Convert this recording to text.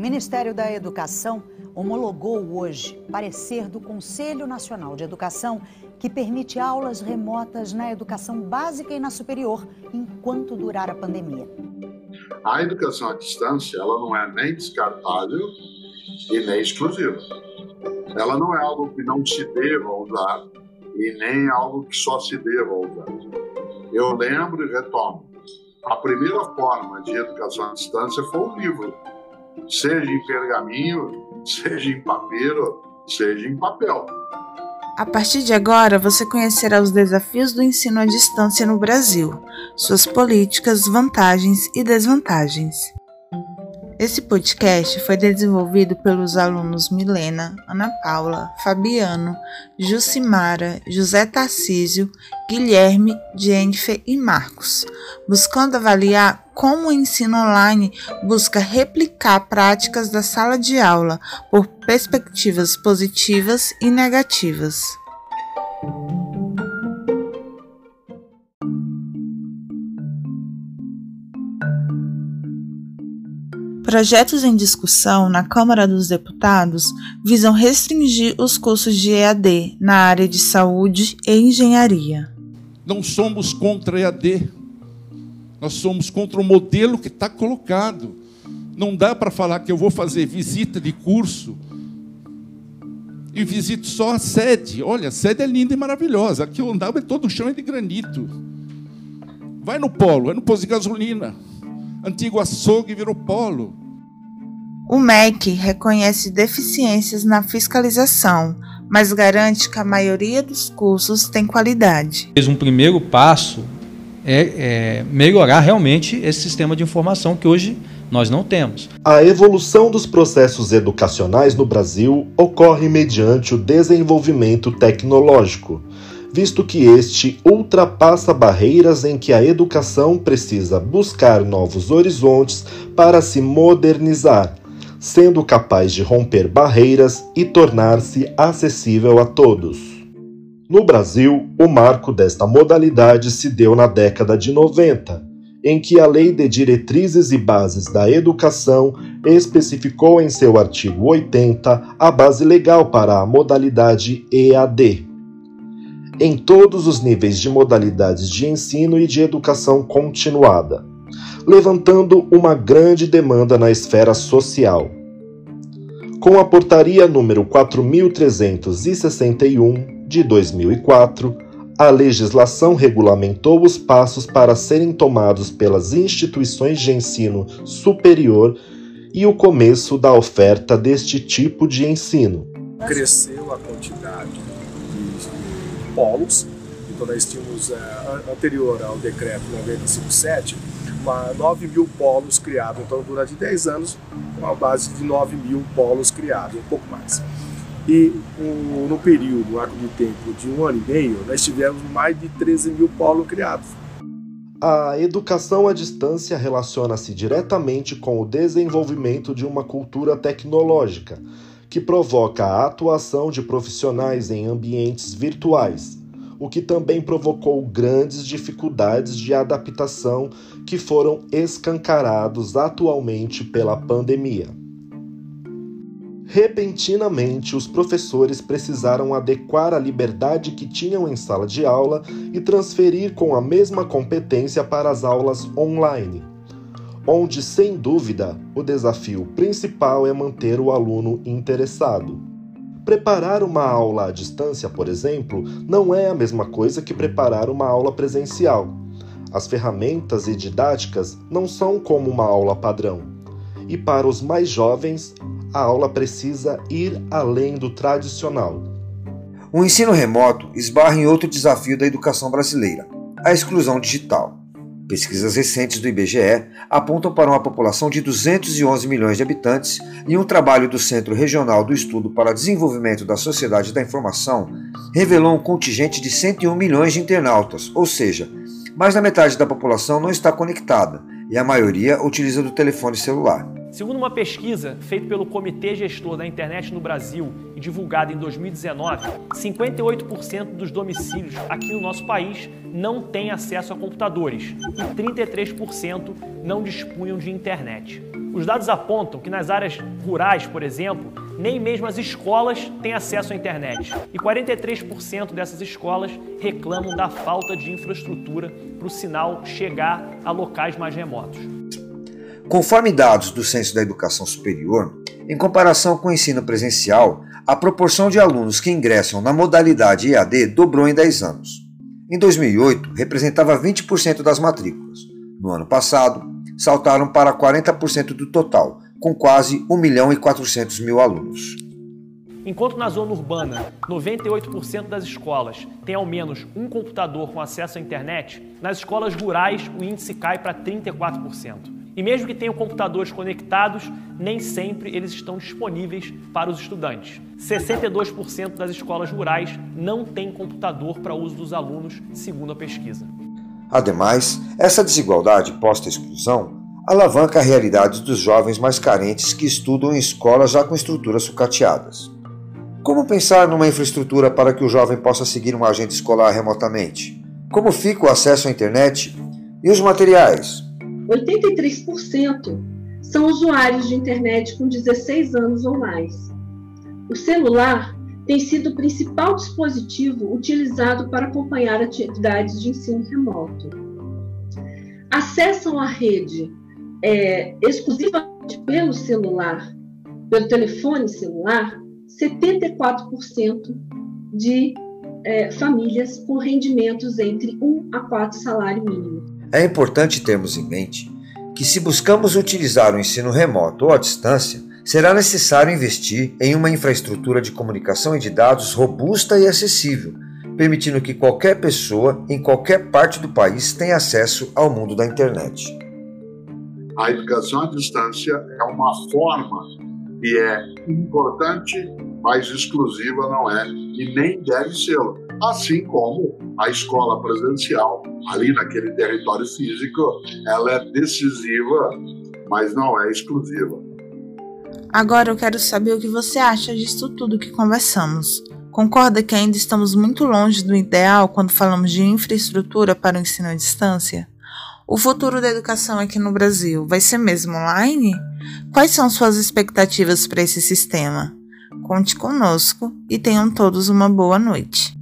Ministério da Educação homologou hoje parecer do Conselho Nacional de Educação que permite aulas remotas na educação básica e na superior enquanto durar a pandemia. A educação à distância, ela não é nem descartável e nem exclusiva. Ela não é algo que não se deva usar e nem algo que só se deva usar. Eu lembro e retomo. A primeira forma de educação à distância foi o livro seja em pergaminho, seja em papiro, seja em papel. A partir de agora, você conhecerá os desafios do ensino à distância no Brasil, suas políticas, vantagens e desvantagens. Esse podcast foi desenvolvido pelos alunos Milena, Ana Paula, Fabiano, Jucimara, José Tarcísio, Guilherme, Jennifer e Marcos, buscando avaliar como o ensino online busca replicar práticas da sala de aula por perspectivas positivas e negativas. Projetos em discussão na Câmara dos Deputados visam restringir os cursos de EAD na área de saúde e engenharia. Não somos contra EAD, nós somos contra o modelo que está colocado. Não dá para falar que eu vou fazer visita de curso e visito só a sede. Olha, a sede é linda e maravilhosa. Aqui eu andava todo o chão é de granito. Vai no polo, é no posto de gasolina. Antigo açougue virou polo. O MEC reconhece deficiências na fiscalização, mas garante que a maioria dos cursos tem qualidade. Um primeiro passo é, é melhorar realmente esse sistema de informação que hoje nós não temos. A evolução dos processos educacionais no Brasil ocorre mediante o desenvolvimento tecnológico, visto que este ultrapassa barreiras em que a educação precisa buscar novos horizontes para se modernizar sendo capaz de romper barreiras e tornar-se acessível a todos. No Brasil, o marco desta modalidade se deu na década de 90, em que a Lei de Diretrizes e Bases da Educação especificou em seu artigo 80 a base legal para a modalidade EAD. Em todos os níveis de modalidades de ensino e de educação continuada levantando uma grande demanda na esfera social. Com a portaria número 4361 de 2004, a legislação regulamentou os passos para serem tomados pelas instituições de ensino superior e o começo da oferta deste tipo de ensino. Cresceu a quantidade de polos, então nós tínhamos, uh, anterior ao decreto 957, uma, 9 mil polos criados. Então, durante 10 anos, uma base de 9 mil polos criados, um pouco mais. E um, no período, um arco de tempo de um ano e meio, nós tivemos mais de 13 mil polos criados. A educação à distância relaciona-se diretamente com o desenvolvimento de uma cultura tecnológica, que provoca a atuação de profissionais em ambientes virtuais o que também provocou grandes dificuldades de adaptação que foram escancarados atualmente pela pandemia. Repentinamente, os professores precisaram adequar a liberdade que tinham em sala de aula e transferir com a mesma competência para as aulas online, onde, sem dúvida, o desafio principal é manter o aluno interessado. Preparar uma aula à distância, por exemplo, não é a mesma coisa que preparar uma aula presencial. As ferramentas e didáticas não são como uma aula padrão. E para os mais jovens, a aula precisa ir além do tradicional. O ensino remoto esbarra em outro desafio da educação brasileira: a exclusão digital. Pesquisas recentes do IBGE apontam para uma população de 211 milhões de habitantes e um trabalho do Centro Regional do Estudo para Desenvolvimento da Sociedade da Informação revelou um contingente de 101 milhões de internautas, ou seja, mais da metade da população não está conectada e a maioria utiliza do telefone celular. Segundo uma pesquisa feita pelo Comitê Gestor da Internet no Brasil e divulgada em 2019, 58% dos domicílios aqui no nosso país não têm acesso a computadores e 33% não dispunham de internet. Os dados apontam que nas áreas rurais, por exemplo, nem mesmo as escolas têm acesso à internet e 43% dessas escolas reclamam da falta de infraestrutura para o sinal chegar a locais mais remotos. Conforme dados do Censo da Educação Superior, em comparação com o ensino presencial, a proporção de alunos que ingressam na modalidade EAD dobrou em 10 anos. Em 2008, representava 20% das matrículas. No ano passado, saltaram para 40% do total, com quase 1 milhão e 400 mil alunos. Enquanto na zona urbana 98% das escolas têm ao menos um computador com acesso à internet, nas escolas rurais o índice cai para 34%. E mesmo que tenham computadores conectados, nem sempre eles estão disponíveis para os estudantes. 62% das escolas rurais não têm computador para uso dos alunos, segundo a pesquisa. Ademais, essa desigualdade posta-exclusão alavanca a realidade dos jovens mais carentes que estudam em escolas já com estruturas sucateadas. Como pensar numa infraestrutura para que o jovem possa seguir uma agenda escolar remotamente? Como fica o acesso à internet e os materiais? 83% são usuários de internet com 16 anos ou mais. O celular tem sido o principal dispositivo utilizado para acompanhar atividades de ensino remoto. Acessam a rede é, exclusivamente pelo celular, pelo telefone celular, 74% de é, famílias com rendimentos entre 1 a 4 salário mínimo. É importante termos em mente que, se buscamos utilizar o ensino remoto ou à distância, será necessário investir em uma infraestrutura de comunicação e de dados robusta e acessível, permitindo que qualquer pessoa, em qualquer parte do país, tenha acesso ao mundo da internet. A educação à distância é uma forma que é importante, mas exclusiva não é, e nem deve ser. Assim como a escola presencial, ali naquele território físico, ela é decisiva, mas não é exclusiva. Agora eu quero saber o que você acha disso tudo que conversamos. Concorda que ainda estamos muito longe do ideal quando falamos de infraestrutura para o ensino à distância? O futuro da educação aqui no Brasil vai ser mesmo online? Quais são suas expectativas para esse sistema? Conte conosco e tenham todos uma boa noite.